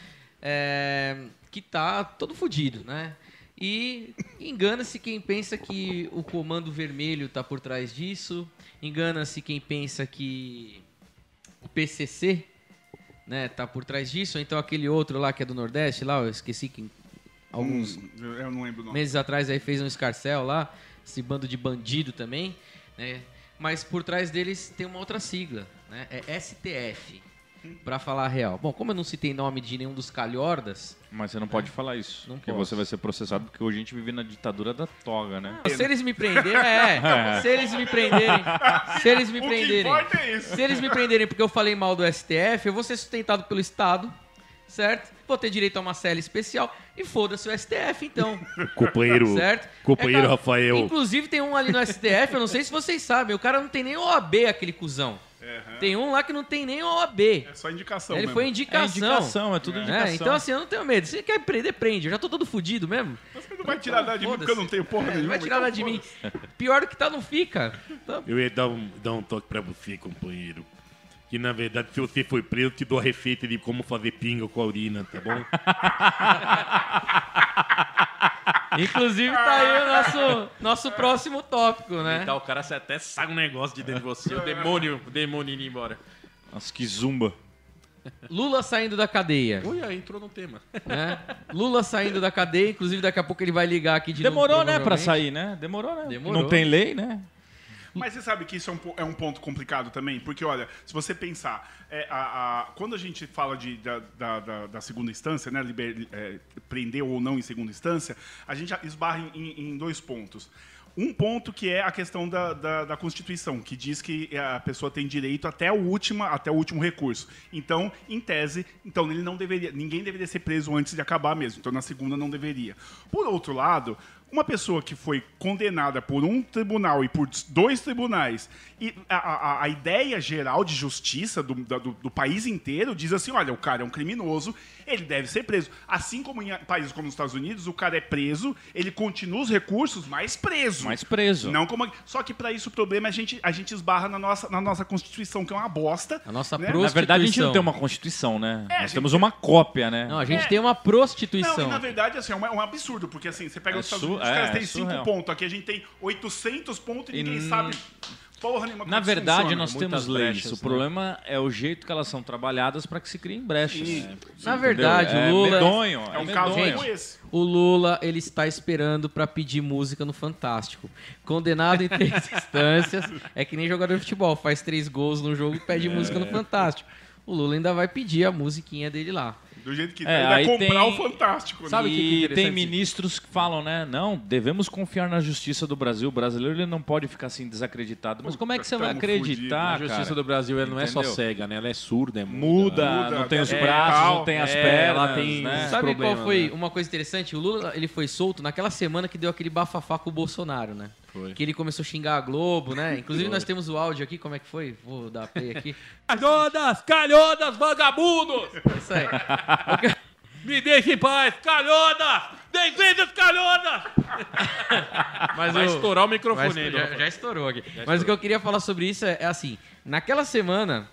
é, que tá todo fodido, né? E engana-se quem pensa que o Comando Vermelho tá por trás disso. Engana-se quem pensa que PCC né, tá por trás disso, ou então aquele outro lá que é do Nordeste, lá, eu esqueci que alguns Hum, eu não lembro o nome. meses atrás aí fez um escarcel lá, esse bando de bandido também, né? Mas por trás deles tem uma outra sigla, né? É STF, pra falar a real. Bom, como eu não citei nome de nenhum dos calhordas, Mas você não pode falar isso. Não porque posso. você vai ser processado, porque hoje a gente vive na ditadura da toga, né? se eles me prenderem, é, se eles me prenderem, se eles me O que prenderem, importa é isso. se eles me prenderem porque eu falei mal do STF, eu vou ser sustentado pelo Estado, certo? Vou ter direito a uma cela especial e foda-se o STF, então. Companheiro, Certo? companheiro É, cara, Rafael. Inclusive tem um ali no STF, eu não sei se vocês sabem, o cara não tem nem OAB, aquele cuzão. Tem um lá que não tem nem OAB. É só indicação Ele mesmo. foi É indicação. indicação, é tudo É, indicação. então assim, eu não tenho medo. Se quer prender, prende. Eu já tô todo fudido mesmo. Você não vai tirar nada de mim porque eu não tenho porra É, nenhuma. vai tirar então nada de mim. Pior do que tá, não fica. Então, Eu ia dar um, dar um toque pra você, companheiro. Que na verdade, se você for preso, eu te dou a receita de como fazer pinga com a urina, tá bom? inclusive tá aí o nosso, nosso próximo tópico, né? Então o cara você até sai um negócio de dentro de você, o demônio, o demônio indo embora. Nossa, que zumba. Lula saindo da cadeia. Ui, aí entrou no tema. Né? Lula saindo da cadeia, inclusive daqui a pouco ele vai ligar aqui de Demorou, novo, né, pra sair, né? Demorou, né? Demorou. Não tem lei, né? Mas você sabe que isso é um, é um ponto complicado também, porque olha, se você pensar, é, a- a- quando a gente fala de, da, da- da- da segunda instância, né, liber- é, prender ou não em segunda instância, a gente esbarra em, em dois pontos. Um ponto que é a questão da, da, da Constituição, que diz que a pessoa tem direito até o, última, até o último recurso. Então, em tese, então ele não deveria, ninguém deveria ser preso antes de acabar mesmo. Então, na segunda não deveria. Por outro lado, uma pessoa que foi condenada por um tribunal e por dois tribunais, e a, a, a ideia geral de justiça do, do, do país inteiro diz assim: olha, o cara é um criminoso, ele deve ser preso. Assim como em países como os Estados Unidos, o cara é preso, ele continua os recursos, mas preso. Mais preso. Não como... Só que para isso o problema é a gente, a gente esbarra na nossa, na nossa Constituição, que é uma bosta. A nossa né? Na verdade, a gente não tem uma constituição, né? É, Nós gente- temos uma cópia, né? Não, a gente É. tem uma Não, prostituição. e na verdade, assim, é um, é um absurdo, porque assim, você pega É os Estados Unidos, os caras é, têm é 5 surreal. pontos, aqui a gente tem 800 pontos e ninguém E sabe porra nenhuma Na verdade, nós muitas temos leis. brechas, o né? problema é o jeito que elas são trabalhadas para que se criem brechas. Sim. Na Entendeu? verdade, é o Lula. medonho. É um medonho. caso Gente, como esse. O Lula, ele está esperando pra pedir música no Fantástico. Condenado em três instâncias, é que nem jogador de futebol, faz três gols no jogo e pede música no Fantástico. O Lula ainda vai pedir a musiquinha dele lá. Do jeito que É, tá, ele vai aí comprar tem- o Fantástico. né? Sabe o que que é E interessante? tem ministros que falam, né? Não, devemos confiar na justiça do Brasil. O brasileiro ele não pode ficar assim desacreditado. Mas como é que você vai acreditar, A justiça cara? do Brasil ela não é só cega, né? Ela é surda, é Muda, Muda, não tem os é, braços, tal. não tem as É, pernas, ela tem- né? Sabe problema, qual foi né? uma coisa interessante? O Lula, ele foi solto naquela semana que deu aquele bafafá com o Bolsonaro, né? Foi. Que ele começou a xingar a Globo, né? Inclusive nós temos o áudio aqui, como é que foi? Vou dar play aqui. Calhodas, calhodas, vagabundos! É Isso aí. Me deixe em paz, calhodas! Dez vezes calhodas! Mas Vai o- estourar o microfone Vai já, já estourou aqui. Mas o que eu queria falar sobre isso é, é assim: naquela semana,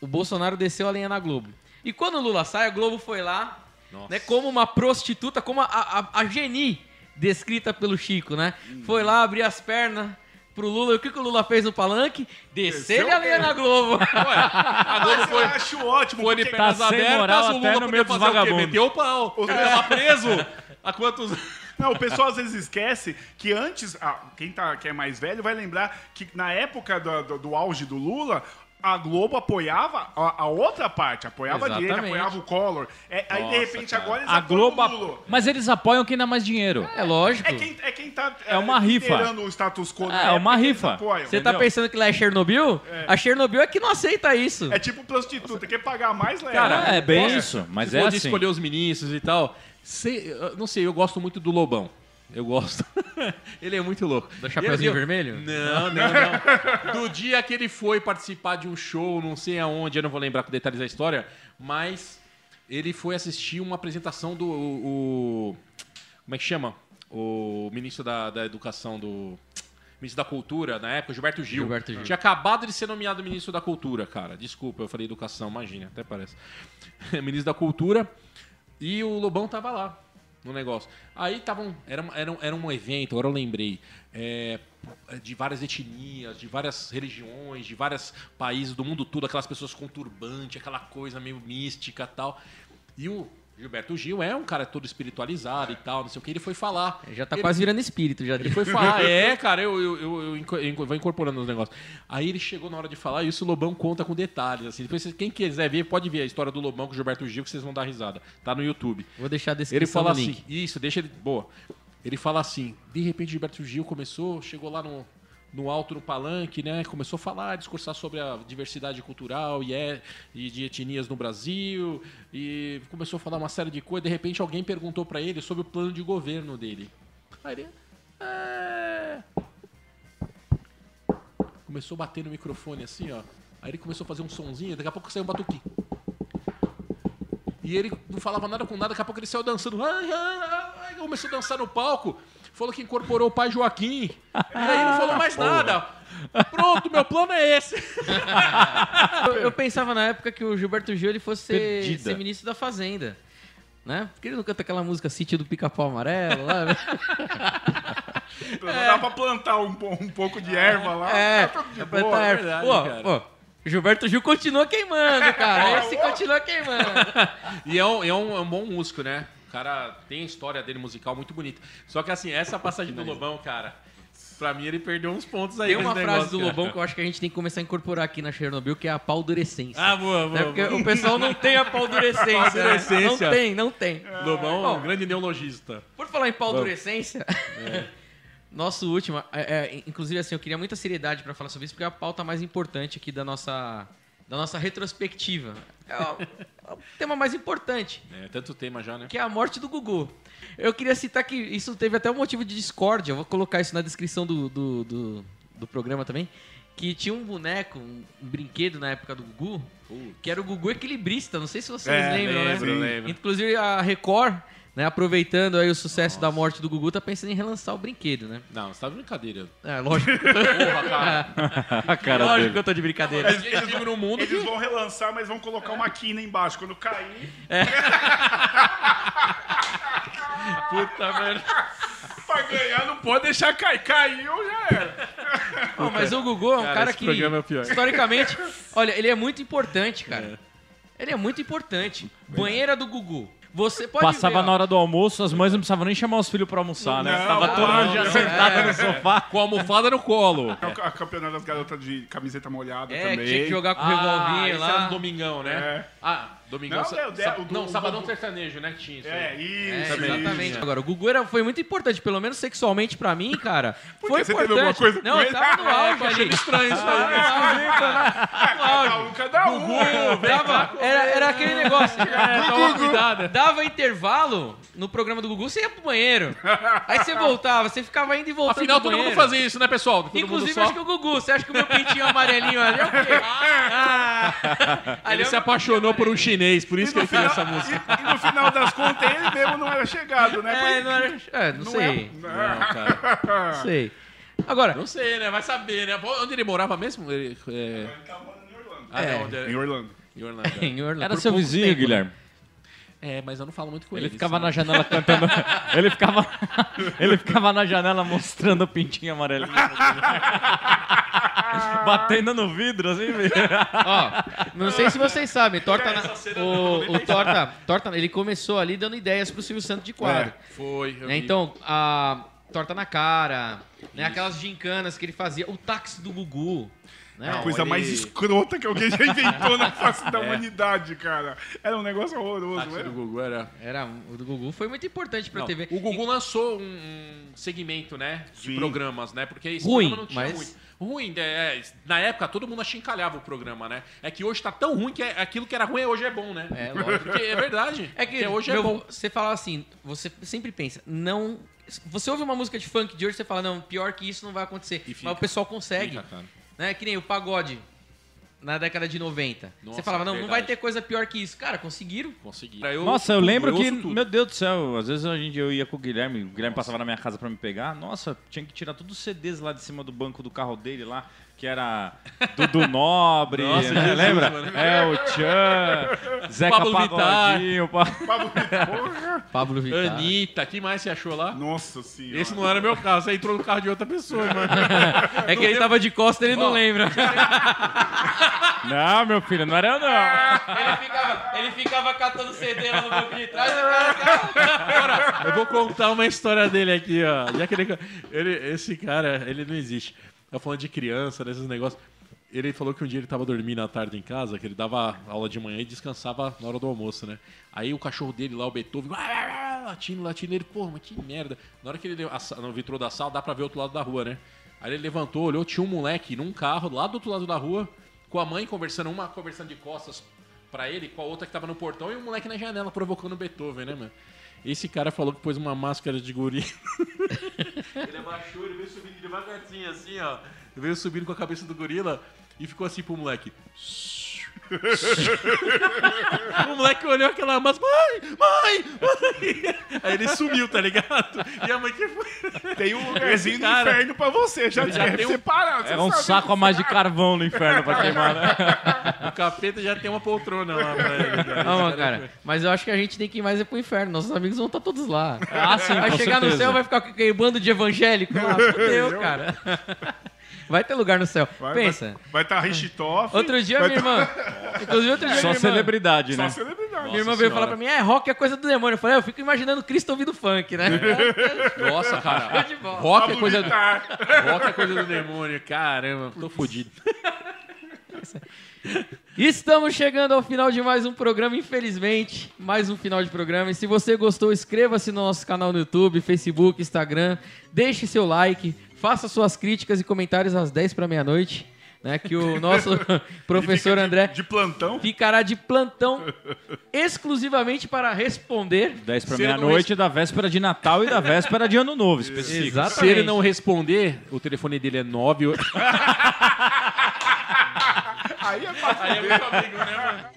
o Bolsonaro desceu a lenha na Globo. E quando o Lula sai, a Globo foi lá, Nossa. né, como uma prostituta, como a, a, a Geni, descrita pelo Chico, né? Foi lá abrir as pernas pro Lula. E o que, que o Lula fez no palanque? Desceu a lenha na Globo. A Globo foi, eu acho ótimo, foi de pernas Tá sem abertas, moral o até Lula no meio dos o vagabundos. Meteu o pau. Ele tava preso há quantos... Não, o pessoal às vezes esquece que antes, ah, quem, tá, quem é mais velho vai lembrar que na época do, do- do auge do Lula, a Globo apoiava a, a outra parte, apoiava a direita, Exatamente. apoiava o Collor. É, aí de Nossa, repente cara. agora eles A apoiam Globo. o Lula. Mas eles apoiam quem dá mais dinheiro. É lógico. É quem, é quem tá É uma rifa. o status quo. É, época uma que eles rifa. Você tá pensando que lá é Chernobyl? A Chernobyl é que não aceita isso. É tipo prostituta, quer pagar mais, leva. Cara, É bem isso, mas Você é assim. escolher os ministros e tal. Sei- não sei, eu gosto muito do Lobão. Eu gosto. ele é muito louco. Do Chapeuzinho Eu- eu- Vermelho? Não, não, não. Do dia que ele foi participar de um show, não sei aonde, eu não vou lembrar com detalhes da história, mas ele foi assistir uma apresentação do. o- como é que chama? O ministro da, da Educação do. Ministro da Cultura, na época, Gilberto Gil. Gilberto Gil. Tinha acabado de ser nomeado ministro da Cultura, cara. Desculpa, eu falei educação, imagina, até parece. ministro da Cultura. E o Lobão tava lá no negócio. Aí estavam. Era, era, era um evento, agora eu lembrei. é, de várias etnias, de várias religiões, de vários países do mundo todo, aquelas pessoas com turbante, aquela coisa meio mística tal. E o Gilberto Gil é um cara todo espiritualizado e tal, não sei o que. Ele foi falar. Já tá Ele- quase virando espírito, já ele foi falar, é, cara, eu, eu, eu, eu vou incorporando os negócios. Aí ele chegou na hora de falar e isso o Lobão conta com detalhes. Assim. Depois, quem quiser ver, pode ver a história do Lobão com o Gilberto Gil, que vocês vão dar risada. Tá no YouTube. Vou deixar a descrição Ele fala no link. assim, isso, deixa ele. Boa. Ele fala assim: de repente Gilberto Gil começou, chegou lá no, no alto, no palanque, né? Começou a falar, discursar sobre a diversidade cultural e, é, e de etnias no Brasil. E começou a falar uma série de coisas. De repente alguém perguntou pra ele sobre o plano de governo dele. Aí ele. É... Começou a bater no microfone assim, ó. Aí ele começou a fazer um sonzinho, daqui a pouco saiu um batuque. E ele não falava nada com nada, daqui a pouco ele saiu dançando. Começou a dançar no palco. Falou que incorporou o pai Joaquim. E aí não falou mais nada. Pronto, meu plano é esse. Eu, eu pensava na época que o Gilberto Gil ele fosse ser, Perdida. ser ministro da Fazenda. Né? Porque ele não canta aquela música Sítio do Pica-Pau Amarelo lá. né? Dá pra plantar um, po- um pouco de erva lá. é, tá tudo de é pra boa. é verdade, pô, cara. pô, Gilberto Gil continua queimando, cara. Esse continua queimando. E é um, é um, é um bom músico, né? O cara tem a história dele musical muito bonita. Só que assim, essa passagem do Lobão, cara, pra mim ele perdeu uns pontos aí. Tem uma frase negócio, do cara. Lobão que eu acho que a gente tem que começar a incorporar aqui na Chernobyl, que é a paldurecência. Ah, boa, boa. né? Porque boa. o pessoal não tem a paldurecência. né? Não tem, não tem. Lobão é um grande neologista. Por falar em paldurecência, Nosso último, é, é, inclusive assim, eu queria muita seriedade pra falar sobre isso, porque é a pauta mais importante aqui da nossa, da nossa retrospectiva. É o, é o tema mais importante, É, tanto tema já, né? que é a morte do Gugu. Eu queria citar que isso teve até um motivo de discórdia, eu vou colocar isso na descrição do, do, do, do programa também, que tinha um boneco, um, um brinquedo na época do Gugu, que era o Gugu equilibrista, não sei se vocês É, lembram, lembro, né? lembro. Inclusive a Record, né, aproveitando aí o sucesso da morte do Gugu, tá pensando em relançar o brinquedo, né? Não, você tá de brincadeira. É, lógico. Porra, cara. A cara lógico dele. que eu tô de brincadeira. Gente vive num mundo Eles que... vão relançar, mas vão colocar uma quina embaixo. Quando cair, Puta merda. pra ganhar, não pode deixar cair. Caiu, já era. Não, mas o Gugu é um Cara, cara, esse que, programa é pior. historicamente, olha, ele é muito importante, cara. Ele é muito importante. Banheira do Gugu. Você pode Passava ver, na hora do almoço, as mães não precisavam nem chamar os filhos pra almoçar, né? Não, Tava todo mundo já sentado É. no sofá. Com a almofada no colo. É a campeonato das garotas de camiseta molhada É, também. tinha que jogar com o Ah, revolvinho esse era lá. no domingão, né? É. Ah, domingão. Não, sa- é o de- sa- o do- não, o sabadão do- sertanejo, né? Que tinha isso. É, aí. É, isso, exatamente. isso. Agora, o Gugu era, foi muito importante, pelo menos sexualmente pra mim, cara. Por foi? Você teve importante. alguma coisa com Não, eu ele? tava no auge Achei ali. estranho isso aí. tava no auge. Cada um, cada um. Dava, era, era aquele negócio. É, cuidado. Dava intervalo no programa do Gugu, você ia pro banheiro. Aí você voltava, você ficava indo e voltando Afinal, todo mundo fazia isso, né, pessoal? Todo Inclusive, mundo só... acho que o Gugu. Você acha que o meu pintinho amarelinho ali é o quê? Ah, Ele é se apaixonou por um chinês, por isso que ele fez essa música. e, e no final das contas, ele mesmo não era chegado, né? É, não, era, é, não, Não sei. é- Não, cara. Não sei. Agora, Não sei, né? Vai saber, né? Onde ele morava mesmo? Ele, é... Ah, É. não, onde Em Orlando. Em Orlando. é. em Orlando, Era por seu vizinho, tempo, né? Guilherme. É, mas eu não falo muito com ele. Ele ficava na janela cantando. Ele ficava. Ele ficava na janela mostrando o pintinho amarelinho. Batendo no vidro, assim, velho. Ó, não sei se vocês sabem, Torta, na- o, o Torta, Torta, ele começou ali dando ideias pro Silvio Santos de quadro. Foi. eu né? Então, a Torta na cara, né? aquelas gincanas que ele fazia, o táxi do Gugu. Né? A coisa ele- mais escrota que alguém já inventou na face É. da humanidade, cara. Era um negócio horroroso, do velho. Gugu era... Era, o do Gugu foi muito importante pra Não, TV. O Gugu lançou um, um segmento, né? De Sim. programas, né? Porque esse Ruim, programa não tinha mas- muito. Ruim, é, é, na época todo mundo achincalhava o programa, né? É que hoje tá tão ruim que é- aquilo que era ruim hoje é bom, né? É, lógico. Porque é verdade. É que hoje meu, é bom. você fala assim, você sempre pensa, não. Você ouve uma música de funk de hoje, você fala, não, pior que isso não vai acontecer. E fica. Mas o pessoal consegue. Fica, cara. Né? Que nem o pagode na década de 90. Nossa, você falava, não, não vai ter coisa pior que isso. Cara, conseguiram. Consegui. Nossa, eu lembro que, tudo. meu Deus do céu, às vezes a gente, eu ia com o Guilherme, o Guilherme passava na minha casa pra me pegar. Nossa, tinha que tirar todos os CDs lá de cima do banco do carro dele lá, que era Dudu Nobre, Nossa, né? Jesus, lembra? mano. É, o Tchan, Zeca Pablo Vittar. Pagodinho, Pa- Pablo Porra. Pablo Vittar. Anitta, que mais você achou lá? Nossa senhora. Esse não era meu carro, você entrou no carro de outra pessoa, mano. É que ele tava de costa, ele não Ó. lembra. Não, meu filho, não era eu não. ele, ficava, ele ficava catando CD lá no banco de trás e o cara ficava... Eu vou contar uma história dele aqui, ó. Já que ele, ele- esse cara, ele não existe. Falando de criança, desses negócios. Ele falou que um dia ele tava dormindo à tarde em casa, que ele dava aula de manhã e descansava na hora do almoço, né? Aí o cachorro dele lá, o Beethoven, latindo, latindo, ele, pô, mas que merda. Na hora que ele no vitrô da sala, dá pra ver o outro lado da rua, né? Aí ele levantou, olhou, tinha um moleque num carro lá do outro lado da rua, com a mãe conversando, uma conversando de costas pra ele, com a outra que tava no portão, e o moleque na janela provocando o Beethoven, né, mano? Esse cara falou que pôs uma máscara de guri. ele abaixou, ele veio subindo devagarzinho assim, ó. Ele veio subindo com a cabeça do gorila e ficou assim pro moleque. o moleque olhou aquela máscara, mãe, mãe, mãe. Aí ele sumiu, tá ligado? E a mãe que foi. Tem um lugarzinho cara- do inferno pra você. Já, já tinha tem um- separado. É um saco a mais de carvão no inferno pra queimar, né? O capeta já tem uma poltrona lá pra ele. cara. Não, mano, cara, mas eu acho que a gente tem que ir mais é pro inferno. Nossos amigos vão estar todos lá. Ah, sim, Vai com chegar no certeza. céu, vai ficar com aquele bando de evangélico lá. Fudeu, cara. Vai ter lugar no céu. Vai- Pensa. Vai estar tá Richthoff. Outro dia, minha tá- irmã. Inclusive, outro dia, Só minha irmã, celebridade, Só né? celebridade. minha irmã Nossa veio falar pra mim: é, rock é coisa do demônio. Eu falei: "É, eu fico imaginando Cristo ouvindo funk, né? Nossa, cara. Show de bola. Rock é coisa do. Rock é coisa do demônio. Caramba, tô fudido. Estamos chegando ao final de mais um programa, infelizmente. Mais um final de programa. E se você gostou, inscreva-se no nosso canal no YouTube, Facebook, Instagram. Deixe seu like, faça suas críticas e comentários às 10 para meia-noite. Né, que o nosso professor de- André De plantão. ficará de plantão exclusivamente para responder. 10 para meia-noite, da véspera de Natal e da véspera de Ano Novo, específico. Exatamente. Se ele não responder, o telefone dele é 9... Aí é Aí é muito amigo, né, mano?